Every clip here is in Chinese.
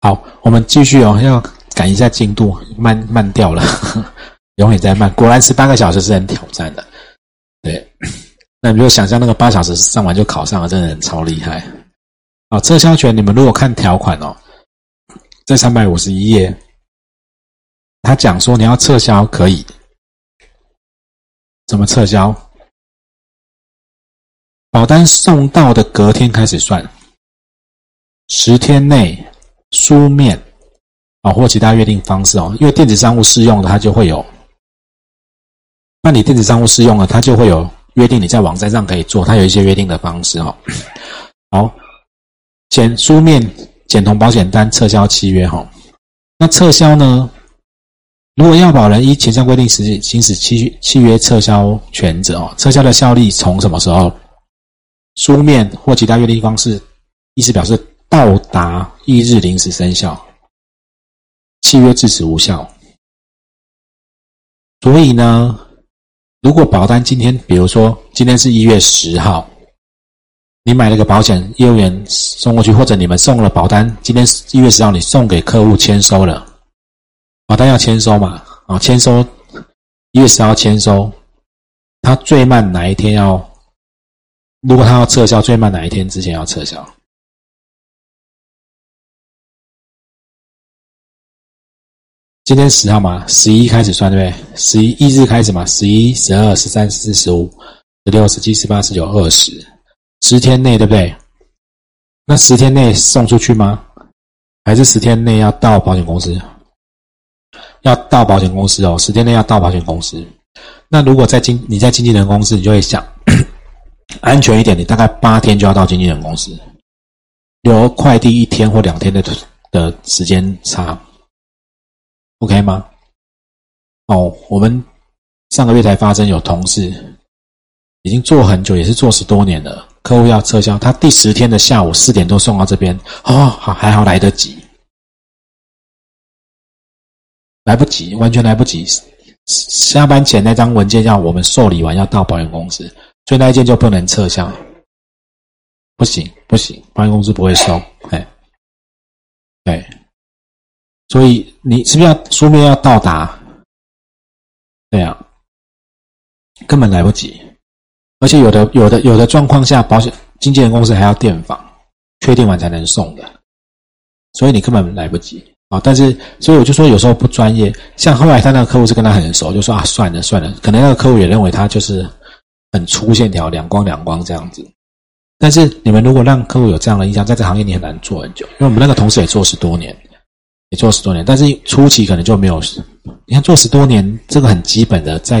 好，我们继续哦，要赶一下进度，慢慢掉了，永远在慢。果然十八个小时是很挑战的，对。那你就想象那个八小时上完就考上了，真的很超厉害。啊，撤销权，你们如果看条款哦，在三百五十一页，他讲说你要撤销可以，怎么撤销？保单送到的隔天开始算，十天内书面啊或其他约定方式哦，因为电子商务适用的，它就会有办理电子商务适用了，它就会有约定，你在网站上可以做，它有一些约定的方式哦。好，简书面简同保险单撤销契约哈，那撤销呢？如果要保人依前项规定实行行使契契约撤销权者哦，撤销的效力从什么时候？书面或其他约定方式，意思表示到达翌日临时生效，契约至此无效。所以呢，如果保单今天，比如说今天是一月十号，你买了个保险，业务员送过去，或者你们送了保单，今天一月十号你送给客户签收了，保单要签收嘛？啊，签收一月十号签收，他最慢哪一天要？如果他要撤销，最慢哪一天之前要撤销？今天十号嘛，十一开始算对不对？十一一日开始嘛，十一、十二、十三、十四、十五、十六、十七、十八、十九、二十，十天内对不对？那十天内送出去吗？还是十天内要到保险公司？要到保险公司哦，十天内要到保险公司。那如果在经你在经纪人公司，你就会想。安全一点，你大概八天就要到经纪人公司，留快递一天或两天的的时间差，OK 吗？哦，我们上个月才发生有同事已经做很久，也是做十多年了，客户要撤销，他第十天的下午四点多送到这边，哦，好还好来得及，来不及，完全来不及，下班前那张文件要我们受理完要到保险公司。所以那一件就不能撤销，不行不行，保险公司不会收，哎，所以你是不是要书面要到达？对呀，根本来不及，而且有的有的有的状况下，保险经纪人公司还要电访，确定完才能送的，所以你根本来不及啊！但是，所以我就说有时候不专业，像后来他那个客户是跟他很熟，就说啊，算了算了，可能那个客户也认为他就是。很粗线条，两光两光这样子。但是你们如果让客户有这样的印象，在这行业你很难做很久。因为我们那个同事也做十多年，也做十多年，但是初期可能就没有。你看做十多年，这个很基本的，在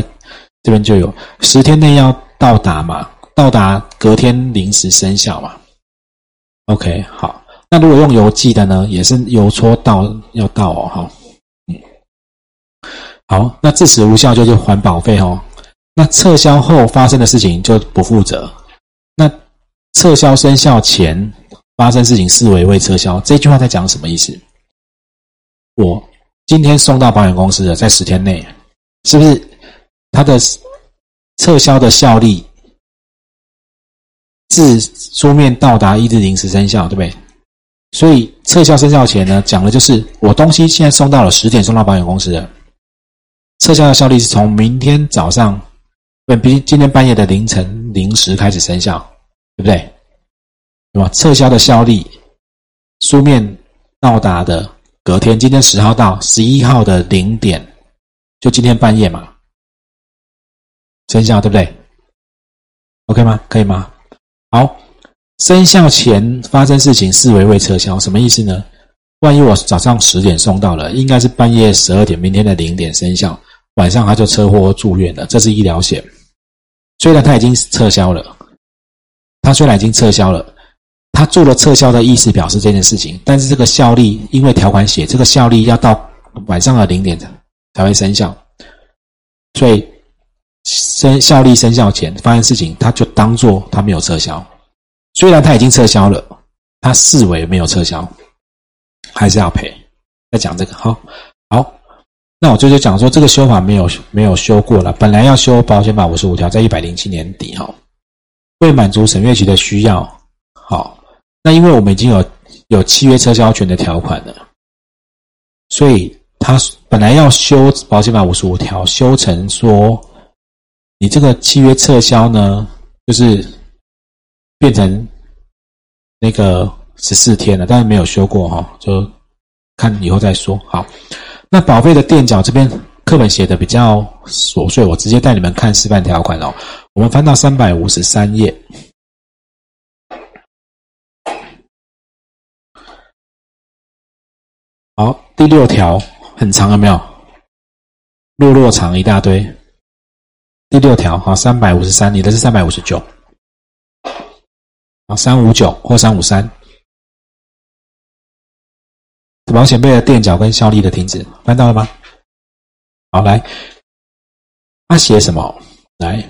这边就有十天内要到达嘛，到达隔天临时生效嘛。OK，好。那如果用邮寄的呢，也是邮戳到要到哦，哈。嗯，好，那至此无效就是还保费哦。那撤销后发生的事情就不负责。那撤销生效前发生事情视为未撤销。这句话在讲什么意思？我今天送到保险公司的，在十天内，是不是它的撤销的效力自书面到达一日临时生效，对不对？所以撤销生效前呢，讲的就是我东西现在送到了十点，送到保险公司的，撤销的效力是从明天早上。对，比今天半夜的凌晨零时开始生效，对不对？对吧？撤销的效力，书面到达的隔天，今天十号到十一号的零点，就今天半夜嘛，生效，对不对？OK 吗？可以吗？好，生效前发生事情视为未撤销，什么意思呢？万一我早上十点送到了，应该是半夜十二点，明天的零点生效，晚上他就车祸住院了，这是医疗险。虽然他已经撤销了，他虽然已经撤销了，他做了撤销的意思表示这件事情，但是这个效力因为条款写这个效力要到晚上的零点才会生效，所以生效力生效前发生事情，他就当做他没有撤销。虽然他已经撤销了，他视为没有撤销，还是要赔。再讲这个，好，好。那我就就讲说，这个修法没有没有修过了。本来要修保险法五十五条，在一百零七年底哈，为满足审阅期的需要，好，那因为我们已经有有契约撤销权的条款了，所以他本来要修保险法五十五条，修成说你这个契约撤销呢，就是变成那个十四天了，但是没有修过哈，就看以后再说。好，那保费的垫缴这边课本写的比较琐碎，我直接带你们看示范条款哦。我们翻到三百五十三页。第六条很长，有没有？落落长一大堆。第六条，好，三百五十三，你的是三百五十九，好，三五九或三五三。保险费的垫缴跟效力的停止，翻到了吗？好，来，他写什么？来，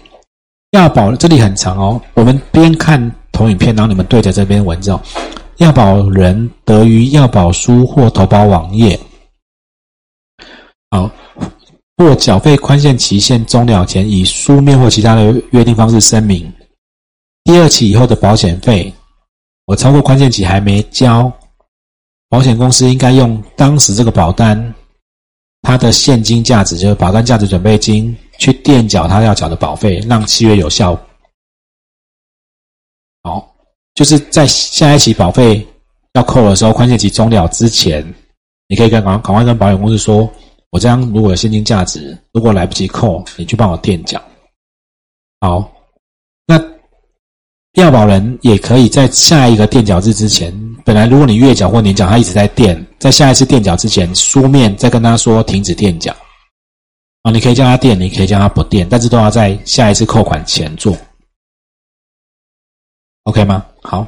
要保这里很长哦，我们边看投影片，然后你们对着这边文字哦。要保人得于要保书或投保网页，好，或缴费宽限期限终了前，以书面或其他的约定方式声明，第二期以后的保险费，我超过宽限期还没交，保险公司应该用当时这个保单它的现金价值，就是保单价值准备金，去垫缴他要缴的保费，让契约有效。好。就是在下一期保费要扣的时候，宽限期终了之前，你可以跟赶赶快跟保险公司说，我这样如果有现金价值，如果来不及扣，你去帮我垫缴。好，那要保人也可以在下一个垫缴日之前，本来如果你月缴或年缴，他一直在垫，在下一次垫缴之前，书面再跟他说停止垫缴。啊，你可以叫他垫，你可以叫他不垫，但是都要在下一次扣款前做。OK 吗？好，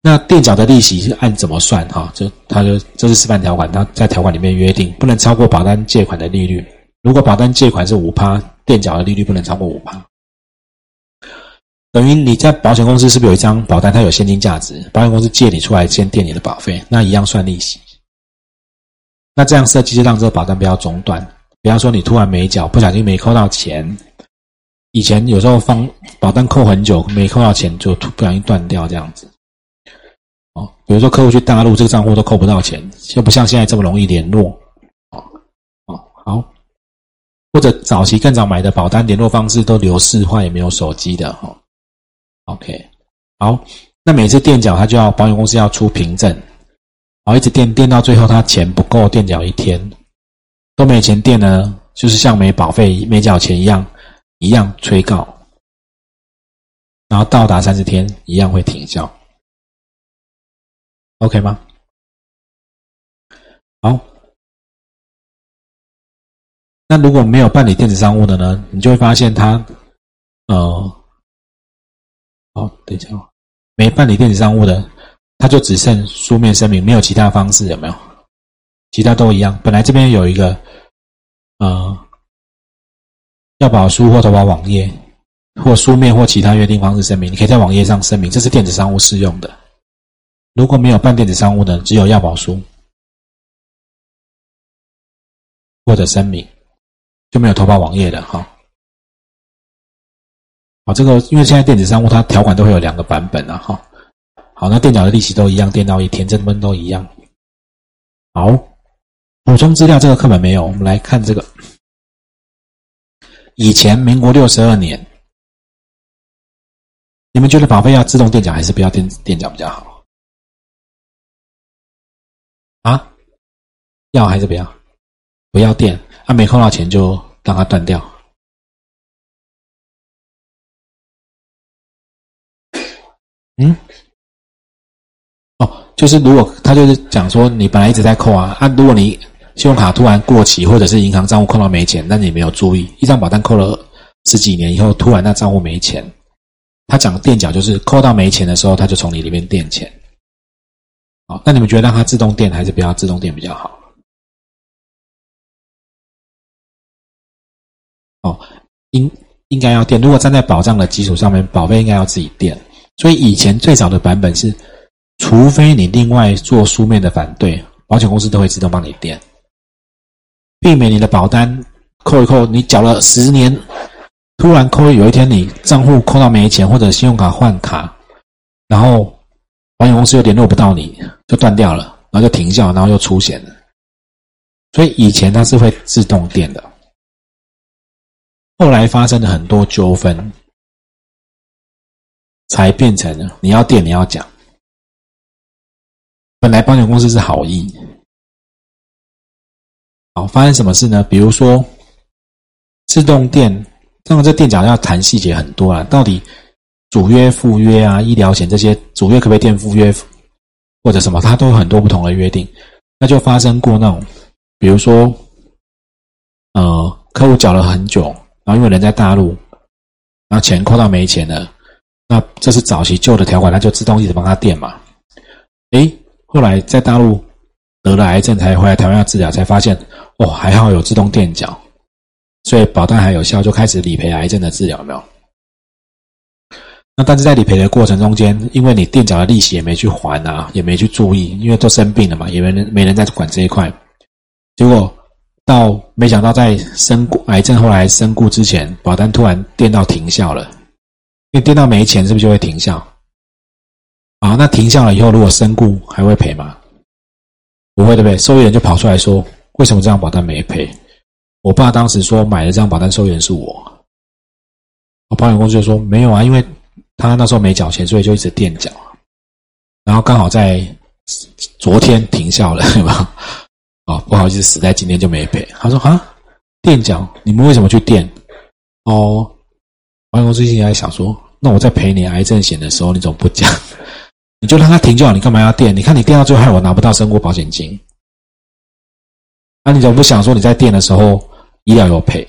那垫缴的利息是按怎么算？哈，就他就这是示范条款，他在条款里面约定不能超过保单借款的利率。如果保单借款是五趴，垫缴的利率不能超过五趴。等于你在保险公司是不是有一张保单？它有现金价值，保险公司借你出来先垫你的保费，那一样算利息。那这样设计就让这个保单不要中断。比方说你突然没缴，不小心没扣到钱。以前有时候放保单扣很久没扣到钱，就不小心断掉这样子。哦，比如说客户去大陆，这个账户都扣不到钱，就不像现在这么容易联络。哦哦好，或者早期更早买的保单联络方式都流失化，也没有手机的哈。OK，好，那每次垫缴他就要保险公司要出凭证，然后，一直垫垫到最后他钱不够垫缴一天都没钱垫呢，就是像没保费没缴钱一样。一样催告，然后到达三十天，一样会停效，OK 吗？好，那如果没有办理电子商务的呢？你就会发现他，呃，好，等一下，没办理电子商务的，他就只剩书面声明，没有其他方式，有没有？其他都一样。本来这边有一个，呃。要保书或投保网页，或书面或其他约定方式声明，你可以在网页上声明，这是电子商务适用的。如果没有办电子商务的，只有要保书或者声明，就没有投保网页的哈。好，这个因为现在电子商务它条款都会有两个版本啊哈。好，那垫缴的利息都一样，垫到一天，这分都一样。好，补充资料这个课本没有，我们来看这个。以前民国六十二年，你们觉得保费要自动垫缴还是不要垫垫缴比较好？啊？要还是不要？不要垫，啊，没扣到钱就让它断掉。嗯？哦，就是如果他就是讲说，你本来一直在扣啊，啊，如果你。信用卡突然过期，或者是银行账户扣到没钱，但你没有注意，一张保单扣了十几年以后，突然那账户没钱，他讲垫缴就是扣到没钱的时候，他就从你里面垫钱。好，那你们觉得让它自动垫还是不要自动垫比较好？哦，应应该要垫。如果站在保障的基础上面，保费应该要自己垫。所以以前最早的版本是，除非你另外做书面的反对，保险公司都会自动帮你垫。避免你的保单扣一扣，你缴了十年，突然扣，有一天你账户扣到没钱，或者信用卡换卡，然后保险公司又联络不到你，就断掉了，然后就停效，然后又出险了。所以以前它是会自动电的，后来发生了很多纠纷，才变成你要电你要讲。本来保险公司是好意，好发生什么事呢？比如说自动电，当然这电讲要谈细节很多啊，到底主约、副约啊、医疗险这些主约可不可以垫副约，或者什么，它都有很多不同的约定。那就发生过那种，比如说，呃，客户缴了很久，然后因为人在大陆，然后钱扣到没钱了，那这是早期旧的条款，那就自动一直帮他垫嘛。诶，后来在大陆得了癌症才回来台湾要治疗，才发现哦，还好有自动垫缴，所以保单还有效，就开始理赔癌症的治疗，有没有？那但是在理赔的过程中间，因为你垫缴的利息也没去还啊，也没去注意，因为都生病了嘛，也没人没人在管这一块。结果到没想到在身故癌症后来身故之前，保单突然垫到停效了，因为垫到没钱，是不是就会停效？啊，那停效了以后，如果身故还会赔吗？不会对不对？受益人就跑出来说，为什么这张保单没赔？我爸当时说买的这张保单受益人是我，我保险公司就说没有啊，因为。他那时候没缴钱，所以就一直垫缴，然后刚好在昨天停效了，对吧？啊，不好意思，死在今天就没赔。他说：“啊，垫缴，你们为什么去垫？”哦，保险公司现在想说：“那我在赔你癌症险的时候，你怎么不讲？你就让他停就好，你干嘛要垫？你看你垫到最后，害我拿不到身故保险金。那你怎么不想说你在垫的时候医疗有赔？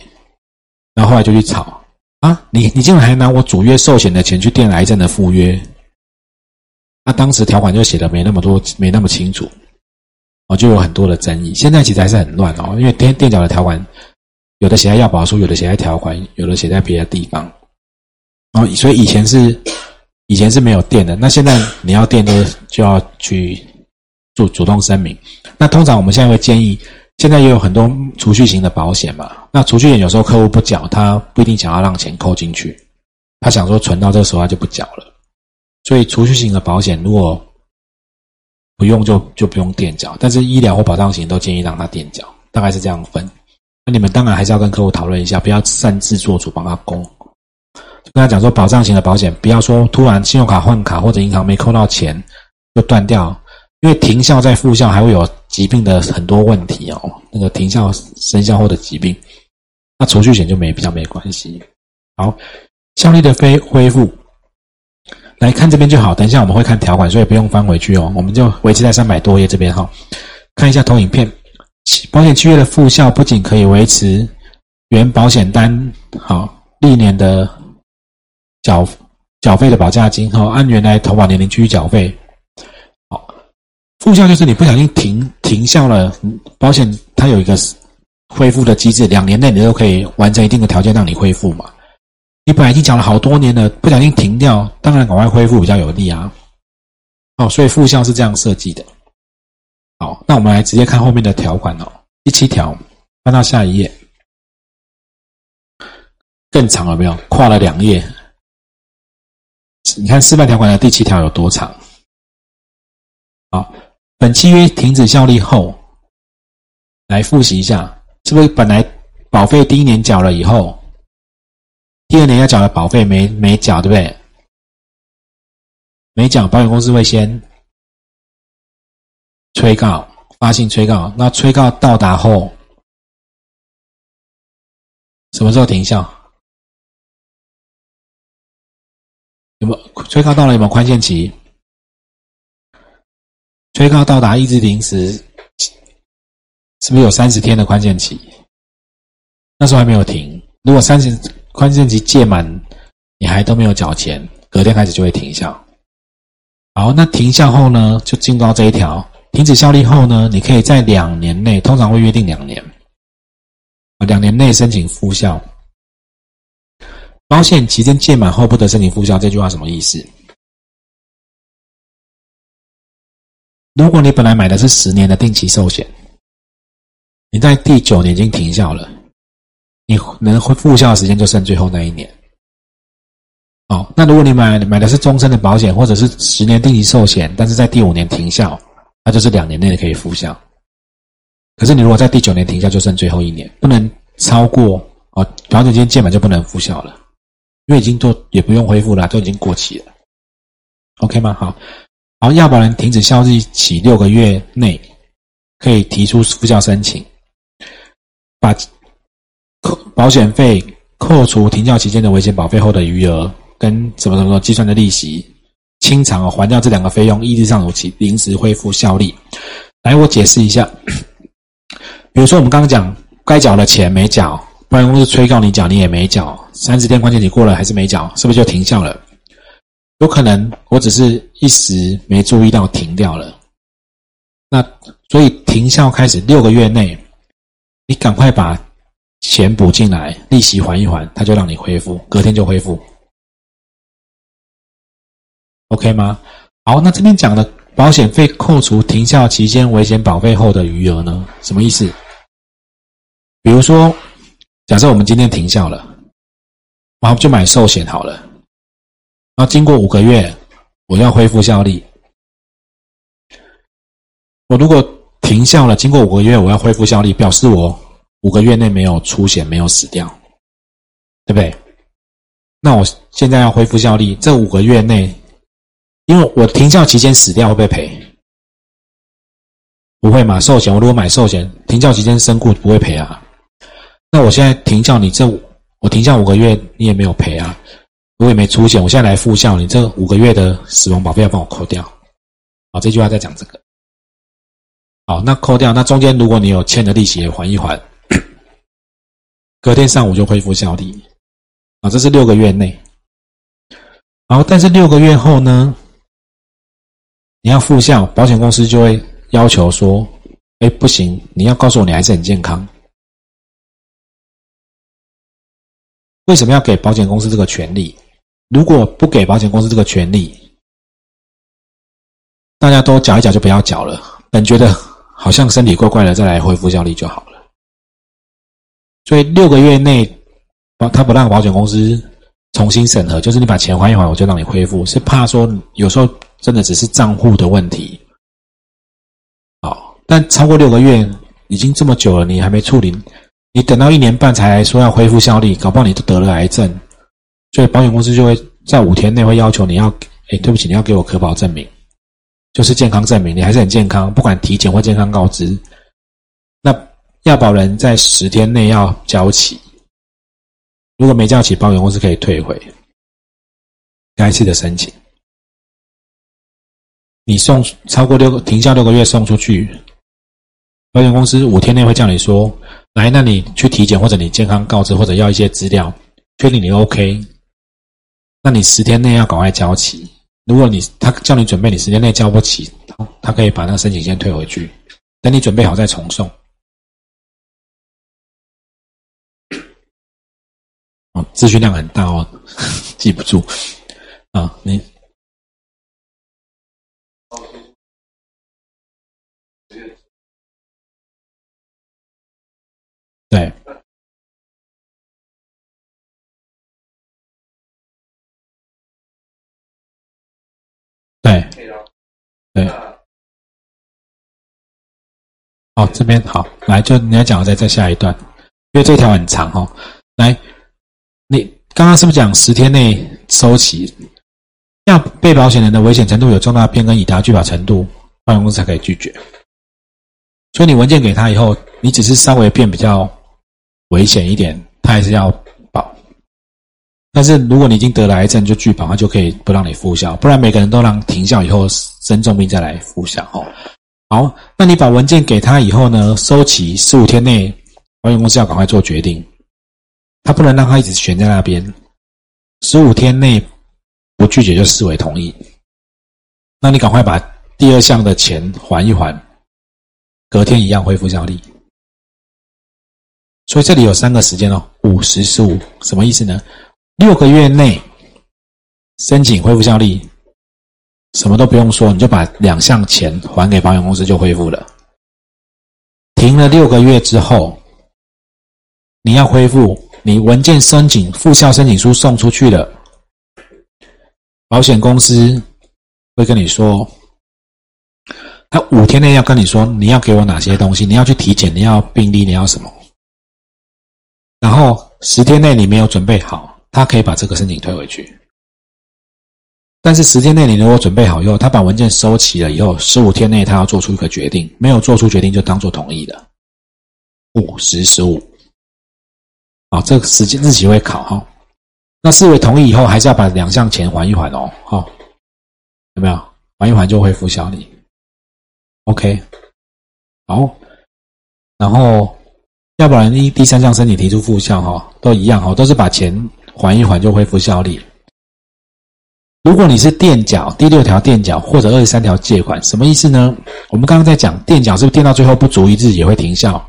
然后后来就去吵。”啊，你你竟然还拿我主约寿险的钱去垫癌症的附约？那当时条款就写的没那么多，没那么清楚，哦，就有很多的争议。现在其实还是很乱哦，因为垫垫缴的条款有的写在要保书，有的写在条款，有的写在别的地方。哦，所以以前是以前是没有垫的，那现在你要垫，就就要去做主动声明。那通常我们现在会建议。现在也有很多储蓄型的保险嘛，那储蓄险有时候客户不缴，他不一定想要让钱扣进去，他想说存到这个时候他就不缴了，所以储蓄型的保险如果不用就就不用垫缴，但是医疗或保障型都建议让他垫缴，大概是这样分。那你们当然还是要跟客户讨论一下，不要擅自做主帮他供。跟他讲说，保障型的保险不要说突然信用卡换卡或者银行没扣到钱就断掉。因为停效在复效还会有疾病的很多问题哦，那个停效生效后的疾病，那储蓄险就没比较没关系。好，效力的非恢复，来看这边就好。等一下我们会看条款，所以不用翻回去哦。我们就维持在三百多页这边哈，看一下投影片。保险契约的复效不仅可以维持原保险单好历年的缴缴费的保价金哈，按原来投保年龄继续缴费。复效就是你不小心停停效了，保险它有一个恢复的机制，两年内你都可以完成一定的条件让你恢复嘛。你本来已经缴了好多年了，不小心停掉，当然赶快恢复比较有利啊。哦，所以复效是这样设计的。好，那我们来直接看后面的条款哦。第七条，翻到下一页，更长了没有？跨了两页。你看示范条款的第七条有多长？好。本契约停止效力后，来复习一下，是不是本来保费第一年缴了以后，第二年要缴的保费没没缴，对不对？没缴，保险公司会先催告，发信催告。那催告到达后，什么时候停效？有没有催告到了？有没有宽限期？催告到达意志停时，是不是有三十天的宽限期？那时候还没有停。如果三十宽限期届满，你还都没有缴钱，隔天开始就会停效。好，那停效后呢，就进到这一条，停止效力后呢，你可以在两年内，通常会约定两年，啊，两年内申请复效。保险期间届满后不得申请复效，这句话什么意思？如果你本来买的是十年的定期寿险，你在第九年已经停效了，你能复效的时间就剩最后那一年。哦，那如果你买买的是终身的保险，或者是十年定期寿险，但是在第五年停效，那就是两年内可以复效。可是你如果在第九年停效，就剩最后一年，不能超过哦。保险金届满就不能复效了，因为已经都也不用恢复了，都已经过期了。OK 吗？好，好，要保人停止效力起六个月内，可以提出复效申请，把扣保险费扣除停效期间的危险保费后的余额跟什么什么计算的利息清偿还掉这两个费用，一日上有期临时恢复效力。来，我解释一下。比如说，我们刚刚讲该缴的钱没缴，保险公司催告你缴，你也没缴，三十天关键期过了还是没缴，是不是就停效了？有可能我只是一时没注意到停掉了。那所以停效开始六个月内，你赶快把钱补进来，利息还一还，他就让你恢复，隔天就恢复，OK 吗？好，那这边讲的保险费扣除停效期间危险保费后的余额呢？什么意思？比如说，假设我们今天停效了，然后就买寿险好了。那经过五个月，我要恢复效力。我如果停效了，经过五个月我要恢复效力，表示我五个月内没有出险，没有死掉，对不对？那我现在要恢复效力，这五个月内，因为我停效期间死掉会不会赔？不会嘛？寿险我如果买寿险，停效期间身故不会赔啊。那我现在停效，你这我停效五个月，你也没有赔啊，我也没出险，我现在来复效，你这五个月的死亡保费要帮我扣掉。好，这句话在讲这个。好，那扣掉，那中间如果你有欠的利息也还一还，隔天上午就恢复效力。啊，这是六个月内。然后，但是六个月后呢，你要复效，保险公司就会要求说，哎，不行，你要告诉我你还是很健康。为什么要给保险公司这个权利？如果不给保险公司这个权利，大家都缴一缴就不要缴了。本觉得好像身体怪怪的，再来恢复效力就好了。所以六个月内，他不让保险公司重新审核，就是你把钱还一还，我就让你恢复。是怕说有时候真的只是账户的问题。好，但超过六个月已经这么久了，你还没处理。你等到一年半才说要恢复效力，搞不好你都得了癌症，所以保险公司就会在五天内会要求你要，哎，对不起，你要给我可保证明，就是健康证明，你还是很健康，不管体检或健康告知。那要保人在十天内要交齐，如果没交齐，保险公司可以退回该次的申请。你送超过六个停效六个月送出去，保险公司五天内会叫你说。来，那你去体检，或者你健康告知，或者要一些资料，确定你 OK，那你十天内要赶快交齐。如果你他叫你准备，你十天内交不起，他他可以把那个申请先退回去，等你准备好再重送。哦，资讯量很大哦，记不住啊，你。好，这边好，来，就你要讲再再下一段，因为这条很长哦。来，你刚刚是不是讲十天内收齐？要被保险人的危险程度有重大变更，已达拒保程度，保险公司才可以拒绝。所以你文件给他以后，你只是稍微变比较。危险一点，他还是要保。但是如果你已经得了癌症，就拒保，他就可以不让你复效。不然每个人都让停效以后生重病再来复效。哦，好，那你把文件给他以后呢？收齐十五天内，保险公司要赶快做决定。他不能让他一直悬在那边。十五天内不拒绝就视为同意。那你赶快把第二项的钱还一还，隔天一样恢复效力。所以这里有三个时间哦，五十十五，什么意思呢？六个月内申请恢复效力，什么都不用说，你就把两项钱还给保险公司就恢复了。停了六个月之后，你要恢复，你文件申请复效申请书送出去了，保险公司会跟你说，他五天内要跟你说你要给我哪些东西，你要去体检，你要病历，你要什么，然后十天内你没有准备好，他可以把这个申请退回去。但是时间内你如果准备好以后，他把文件收齐了以后，十五天内他要做出一个决定，没有做出决定就当做同意的。五十十五，好，这个时间日期会考哈。那视为同意以后，还是要把两项钱还一还哦，好，有没有？还一还就会复效力。OK，好，然后要不然第第三项申请提出复效哈，都一样哈，都是把钱还一还就恢复效力。如果你是垫缴第六条垫缴或者二十三条借款，什么意思呢？我们刚刚在讲垫缴是不是垫到最后不足一日也会停效？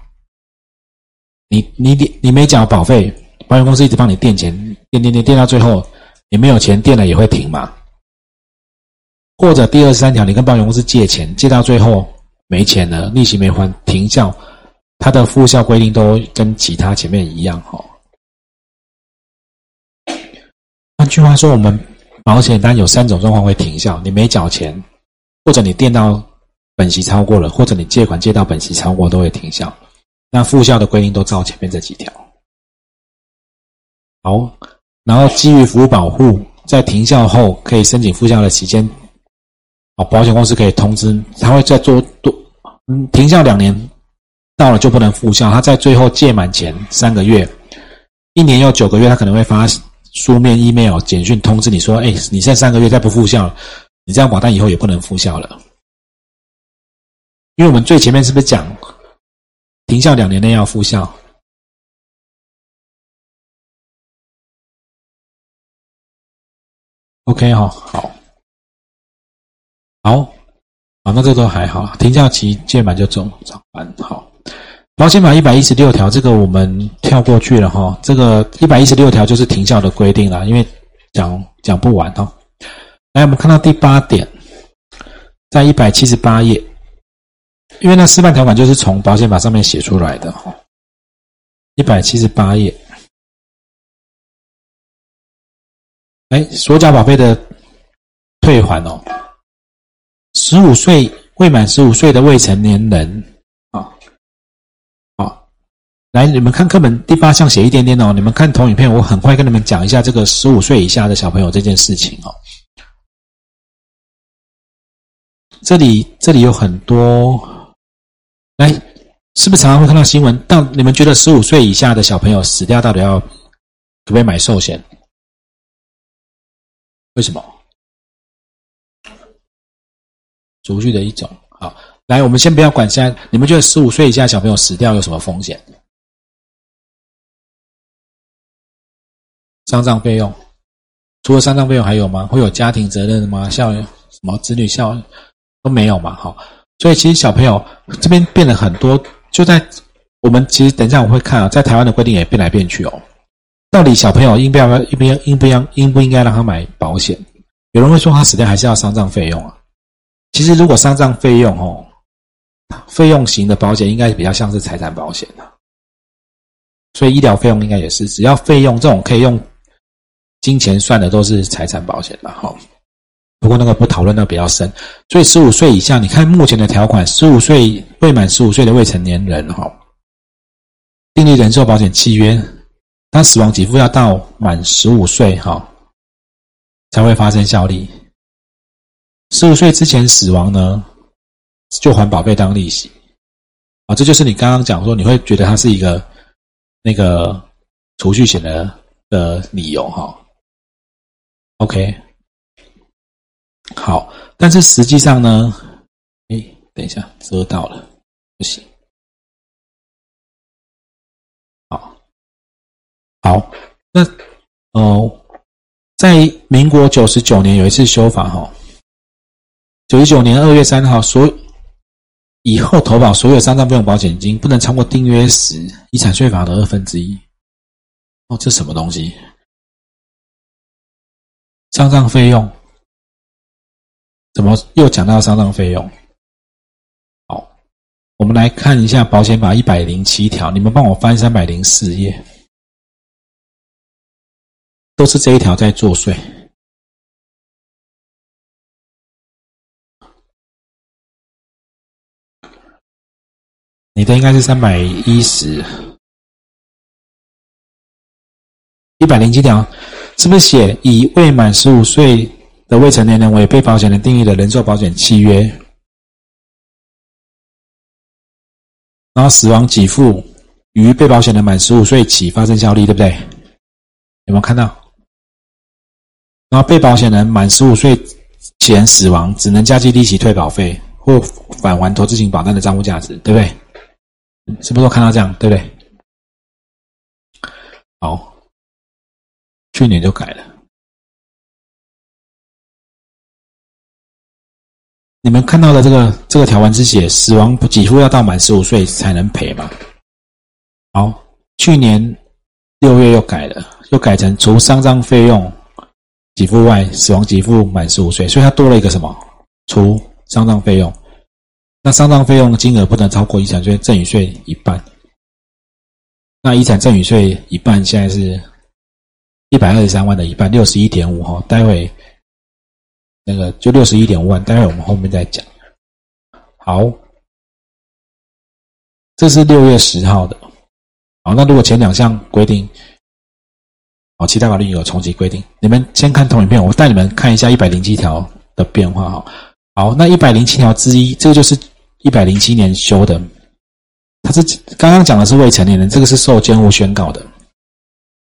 你你你你没缴保费，保险公司一直帮你垫钱，垫垫垫垫到最后你没有钱垫了也会停嘛？或者第二十三条，你跟保险公司借钱，借到最后没钱了，利息没还，停效，它的复效规定都跟其他前面一样哈。换句话说，我们保险单有三种状况会停效：你没缴钱，或者你垫到本息超过了，或者你借款借到本息超过都会停效。那复效的规定都照前面这几条。好，然后基于服务保护，在停效后可以申请复效的期间。哦，保险公司可以通知，他会再做多，嗯，停效两年到了就不能复效。他在最后届满前三个月，一年有九个月，他可能会发书面、email、简讯通知你说：“哎，你现在三个月再不复校，你这样保单以后也不能复校了。”因为我们最前面是不是讲停校两年内要复校？OK 哈，好。好，好，那这都还好。停价期届满就走，早班好。保险法一百一十六条，这个我们跳过去了哈。这个一百一十六条就是停效的规定了，因为讲讲不完哈。来，我们看到第八点，在一百七十八页，因为那示范条款就是从保险法上面写出来的哈。一百七十八页，哎，所缴保费的退还哦。十五岁未满十五岁的未成年人，来，你们看课本第八项写一点点哦。你们看投影片，我很快跟你们讲一下这个十五岁以下的小朋友这件事情哦。这里这里有很多，来，是不是常常会看到新闻？到你们觉得十五岁以下的小朋友死掉，到底要可不可以买寿险？为什么？储蓄的一种，好，来，我们先不要管现在，你们觉得十五岁以下小朋友死掉有什么风险？丧葬费用，除了丧葬费用还有吗？会有家庭责任吗？像什么子女孝都没有嘛？好，所以其实小朋友这边变了很多，就在我们其实等一下我会看啊，在台湾的规定也变来变去哦。到底小朋友应不要应不应应不应应不应该让他买保险？有人会说他死掉还是要丧葬费用啊？其实，如果丧葬费用哦，费用型的保险应该比较像是财产保险的，所以医疗费用应该也是，只要费用这种可以用金钱算的都是财产保险的哈。不过那个不讨论，那个比较深。所以十五岁以下，你看目前的条款，十五岁未满十五岁的未成年人哈，订立人寿保险契约，他死亡给付要到满十五岁哈，才会发生效力。十五岁之前死亡呢，就还保费当利息，啊，这就是你刚刚讲说你会觉得它是一个那个储蓄险的的理由哈。OK，好，但是实际上呢，哎，等一下遮到了，不行，好，好，那哦，在民国九十九年有一次修法哈。九十九年二月三号，所以后投保所有丧葬费用保险金不能超过订约时遗产税法的二分之一。哦，这什么东西？丧葬费用怎么又讲到丧葬费用？好，我们来看一下保险法一百零七条，你们帮我翻三百零四页，都是这一条在作祟。你的应该是三百一十，一百零七条，是不是写以未满十五岁的未成年人为被保险人定义的人寿保险契约，然后死亡给付于被保险人满十五岁起发生效力，对不对？有没有看到？然后被保险人满十五岁前死亡，只能加计利息退保费或返还投资型保单的账户价值，对不对？是不是都看到这样？对不对？好，去年就改了。你们看到的这个这个条文是写死亡给付要到满十五岁才能赔嘛？好，去年六月又改了，又改成除丧葬费用。给付外，死亡给付满十五岁，所以它多了一个什么？除丧葬费用。那丧葬费用的金额不能超过遗产税赠与税一半。那遗产赠与税一半现在是一百二十三万的一半，六十一点五哈。待会那个就六十一点五万，待会我们后面再讲。好，这是六月十号的。好，那如果前两项规定。哦，其他法律有重启规定。你们先看同影片，我带你们看一下一百零七条的变化。哈，好，那一百零七条之一，这个就是一百零七年修的。它是刚刚讲的是未成年人，这个是受监护宣告的。